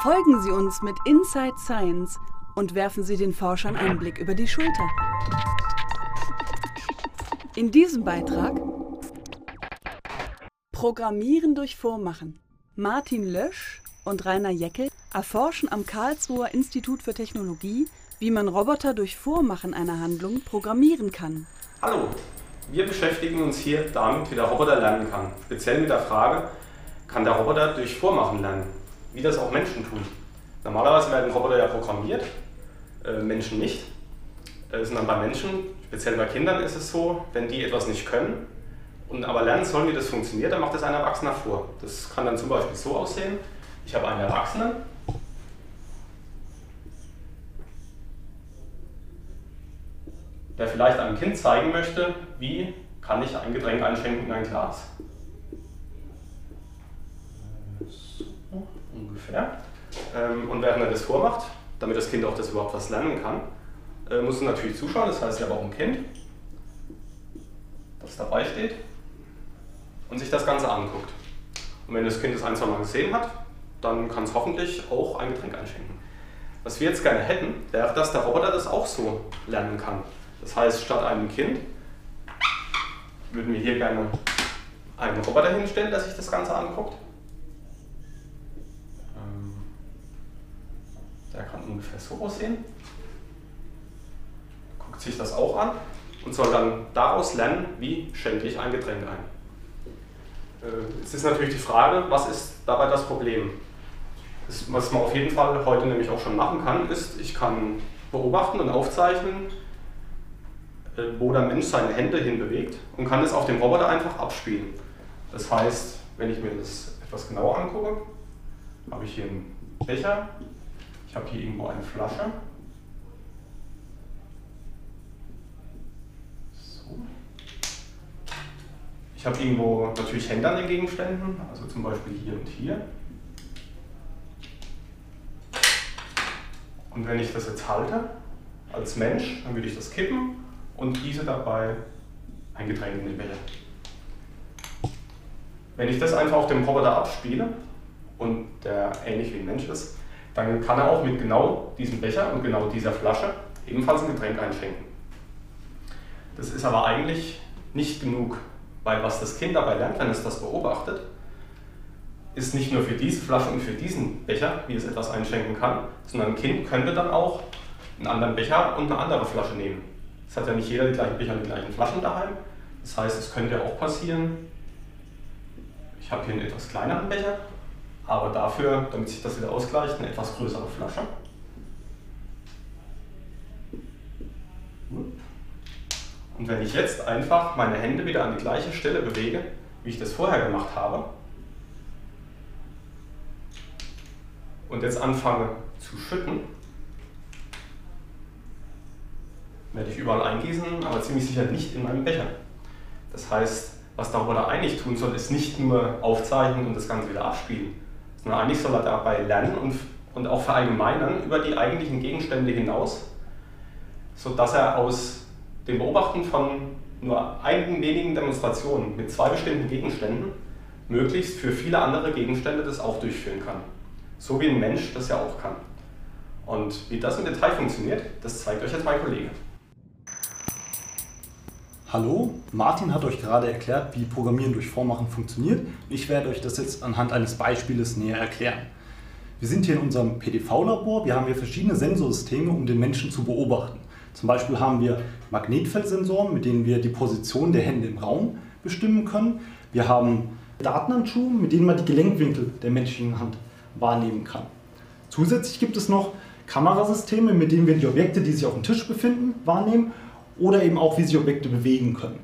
Folgen Sie uns mit Inside Science und werfen Sie den Forschern einen Blick über die Schulter. In diesem Beitrag Programmieren durch Vormachen. Martin Lösch und Rainer Jeckel erforschen am Karlsruher Institut für Technologie, wie man Roboter durch Vormachen einer Handlung programmieren kann. Hallo, wir beschäftigen uns hier damit, wie der Roboter lernen kann. Speziell mit der Frage, kann der Roboter durch Vormachen lernen, wie das auch Menschen tun. Normalerweise werden Roboter ja programmiert, äh, Menschen nicht. Äh, sondern bei Menschen, speziell bei Kindern ist es so, wenn die etwas nicht können und aber lernen sollen, wie das funktioniert, dann macht das ein Erwachsener vor. Das kann dann zum Beispiel so aussehen, ich habe einen Erwachsenen, der vielleicht einem Kind zeigen möchte, wie kann ich ein Getränk einschenken in ein Glas. Ungefähr. Ähm, und während er das vormacht, damit das Kind auch das überhaupt was lernen kann, äh, muss es natürlich zuschauen. Das heißt, habe auch ein Kind, das dabei steht und sich das Ganze anguckt. Und wenn das Kind das ein, zwei Mal gesehen hat, dann kann es hoffentlich auch ein Getränk einschenken. Was wir jetzt gerne hätten, wäre, dass der Roboter das auch so lernen kann. Das heißt, statt einem Kind würden wir hier gerne einen Roboter hinstellen, der sich das Ganze anguckt. Ähm, der kann ungefähr so aussehen. Guckt sich das auch an und soll dann daraus lernen, wie schenke ich ein Getränk ein. Äh, es ist natürlich die Frage, was ist dabei das Problem? Was man auf jeden Fall heute nämlich auch schon machen kann, ist, ich kann beobachten und aufzeichnen, äh, wo der Mensch seine Hände hinbewegt und kann es auf dem Roboter einfach abspielen. Das heißt, wenn ich mir das etwas genauer angucke, habe ich hier einen Becher, habe hier irgendwo eine Flasche. So. Ich habe irgendwo natürlich Hände an den Gegenständen, also zum Beispiel hier und hier. Und wenn ich das jetzt halte, als Mensch, dann würde ich das kippen und gieße dabei ein Getränk in den Becher. Wenn ich das einfach auf dem Roboter abspiele und der ähnlich wie ein Mensch ist, dann kann er auch mit genau diesem Becher und genau dieser Flasche ebenfalls ein Getränk einschenken. Das ist aber eigentlich nicht genug, weil was das Kind dabei lernt, wenn es das beobachtet, ist nicht nur für diese Flasche und für diesen Becher, wie es etwas einschenken kann, sondern ein Kind könnte dann auch einen anderen Becher und eine andere Flasche nehmen. Es hat ja nicht jeder die gleichen Becher und die gleichen Flaschen daheim. Das heißt, es könnte auch passieren, ich habe hier einen etwas kleineren Becher, aber dafür, damit sich das wieder ausgleicht, eine etwas größere Flasche. Und wenn ich jetzt einfach meine Hände wieder an die gleiche Stelle bewege, wie ich das vorher gemacht habe, und jetzt anfange zu schütten, werde ich überall eingießen, aber ziemlich sicher nicht in meinem Becher. Das heißt, was der Roboter eigentlich tun soll, ist nicht nur aufzeichnen und das Ganze wieder abspielen, sondern eigentlich soll er dabei lernen und, und auch verallgemeinern über die eigentlichen Gegenstände hinaus, sodass er aus dem Beobachten von nur einigen wenigen Demonstrationen mit zwei bestimmten Gegenständen möglichst für viele andere Gegenstände das auch durchführen kann. So wie ein Mensch das ja auch kann. Und wie das im Detail funktioniert, das zeigt euch jetzt mein Kollege. Hallo, Martin hat euch gerade erklärt, wie Programmieren durch Vormachen funktioniert. Ich werde euch das jetzt anhand eines Beispieles näher erklären. Wir sind hier in unserem PDV-Labor. Wir haben hier verschiedene Sensorsysteme, um den Menschen zu beobachten. Zum Beispiel haben wir Magnetfeldsensoren, mit denen wir die Position der Hände im Raum bestimmen können. Wir haben Datenhandschuhe, mit denen man die Gelenkwinkel der menschlichen Hand wahrnehmen kann. Zusätzlich gibt es noch Kamerasysteme, mit denen wir die Objekte, die sich auf dem Tisch befinden, wahrnehmen oder eben auch, wie sich Objekte bewegen können.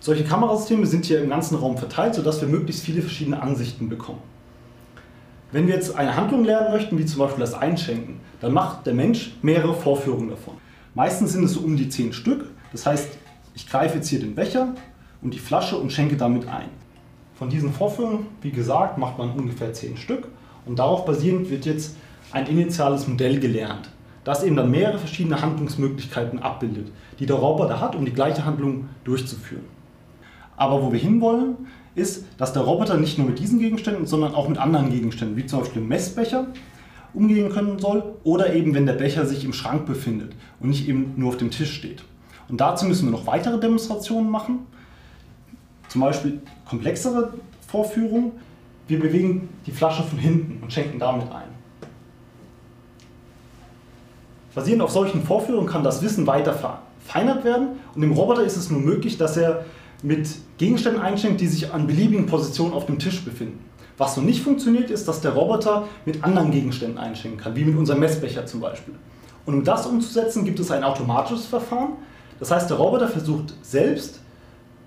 Solche Kamerasysteme sind hier im ganzen Raum verteilt, sodass wir möglichst viele verschiedene Ansichten bekommen. Wenn wir jetzt eine Handlung lernen möchten, wie zum Beispiel das Einschenken, dann macht der Mensch mehrere Vorführungen davon. Meistens sind es so um die zehn Stück. Das heißt, ich greife jetzt hier den Becher und die Flasche und schenke damit ein. Von diesen Vorführungen, wie gesagt, macht man ungefähr zehn Stück und darauf basierend wird jetzt ein initiales Modell gelernt das eben dann mehrere verschiedene Handlungsmöglichkeiten abbildet, die der Roboter hat, um die gleiche Handlung durchzuführen. Aber wo wir hinwollen, ist, dass der Roboter nicht nur mit diesen Gegenständen, sondern auch mit anderen Gegenständen, wie zum Beispiel dem Messbecher umgehen können soll oder eben wenn der Becher sich im Schrank befindet und nicht eben nur auf dem Tisch steht. Und dazu müssen wir noch weitere Demonstrationen machen, zum Beispiel komplexere Vorführungen. Wir bewegen die Flasche von hinten und schenken damit ein. Basierend auf solchen Vorführungen kann das Wissen weiter verfeinert werden und dem Roboter ist es nun möglich, dass er mit Gegenständen einschenkt, die sich an beliebigen Positionen auf dem Tisch befinden. Was noch nicht funktioniert, ist, dass der Roboter mit anderen Gegenständen einschenken kann, wie mit unserem Messbecher zum Beispiel. Und um das umzusetzen, gibt es ein automatisches Verfahren. Das heißt, der Roboter versucht selbst,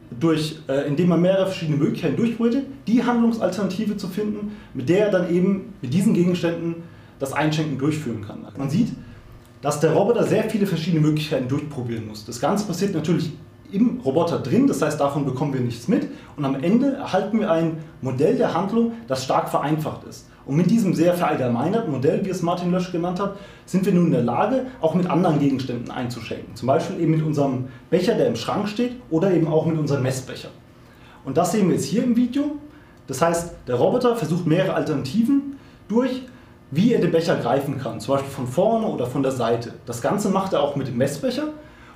durch, äh, indem er mehrere verschiedene Möglichkeiten durchprobiert, die Handlungsalternative zu finden, mit der er dann eben mit diesen Gegenständen das Einschenken durchführen kann. Man sieht, dass der Roboter sehr viele verschiedene Möglichkeiten durchprobieren muss. Das Ganze passiert natürlich im Roboter drin, das heißt, davon bekommen wir nichts mit. Und am Ende erhalten wir ein Modell der Handlung, das stark vereinfacht ist. Und mit diesem sehr verallgemeinerten Modell, wie es Martin Lösch genannt hat, sind wir nun in der Lage, auch mit anderen Gegenständen einzuschenken. Zum Beispiel eben mit unserem Becher, der im Schrank steht, oder eben auch mit unserem Messbecher. Und das sehen wir jetzt hier im Video. Das heißt, der Roboter versucht mehrere Alternativen durch, wie er den Becher greifen kann, zum Beispiel von vorne oder von der Seite. Das Ganze macht er auch mit dem Messbecher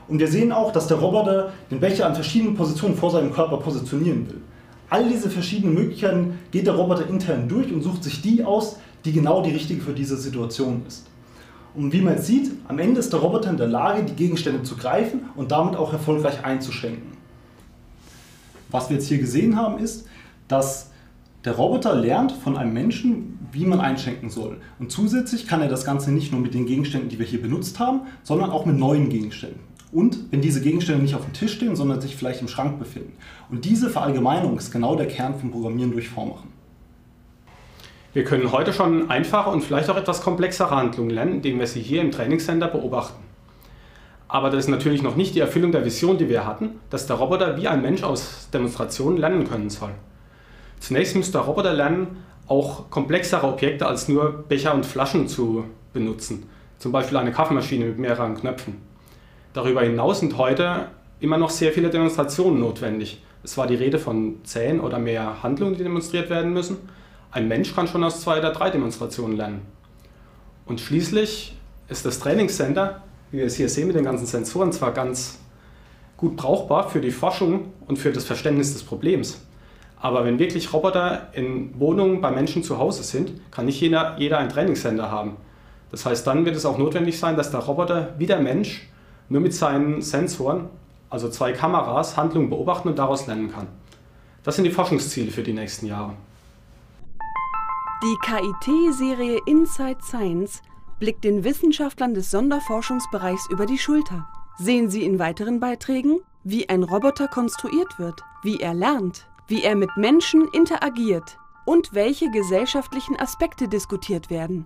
und wir sehen auch, dass der Roboter den Becher an verschiedenen Positionen vor seinem Körper positionieren will. All diese verschiedenen Möglichkeiten geht der Roboter intern durch und sucht sich die aus, die genau die richtige für diese Situation ist. Und wie man jetzt sieht, am Ende ist der Roboter in der Lage, die Gegenstände zu greifen und damit auch erfolgreich einzuschenken. Was wir jetzt hier gesehen haben, ist, dass der Roboter lernt von einem Menschen, wie man einschenken soll. Und zusätzlich kann er das Ganze nicht nur mit den Gegenständen, die wir hier benutzt haben, sondern auch mit neuen Gegenständen. Und wenn diese Gegenstände nicht auf dem Tisch stehen, sondern sich vielleicht im Schrank befinden. Und diese Verallgemeinung ist genau der Kern vom Programmieren durch Vormachen. Wir können heute schon einfache und vielleicht auch etwas komplexere Handlungen lernen, indem wir sie hier im Trainingscenter beobachten. Aber das ist natürlich noch nicht die Erfüllung der Vision, die wir hatten, dass der Roboter wie ein Mensch aus Demonstrationen lernen können soll. Zunächst müsste der Roboter lernen, auch komplexere Objekte als nur Becher und Flaschen zu benutzen. Zum Beispiel eine Kaffeemaschine mit mehreren Knöpfen. Darüber hinaus sind heute immer noch sehr viele Demonstrationen notwendig. Es war die Rede von zehn oder mehr Handlungen, die demonstriert werden müssen. Ein Mensch kann schon aus zwei oder drei Demonstrationen lernen. Und schließlich ist das Trainingscenter, wie wir es hier sehen mit den ganzen Sensoren, zwar ganz gut brauchbar für die Forschung und für das Verständnis des Problems. Aber wenn wirklich Roboter in Wohnungen bei Menschen zu Hause sind, kann nicht jeder, jeder ein Trainingscenter haben. Das heißt, dann wird es auch notwendig sein, dass der Roboter wie der Mensch nur mit seinen Sensoren, also zwei Kameras, Handlungen beobachten und daraus lernen kann. Das sind die Forschungsziele für die nächsten Jahre. Die KIT-Serie Inside Science blickt den Wissenschaftlern des Sonderforschungsbereichs über die Schulter. Sehen Sie in weiteren Beiträgen, wie ein Roboter konstruiert wird, wie er lernt, wie er mit Menschen interagiert und welche gesellschaftlichen Aspekte diskutiert werden.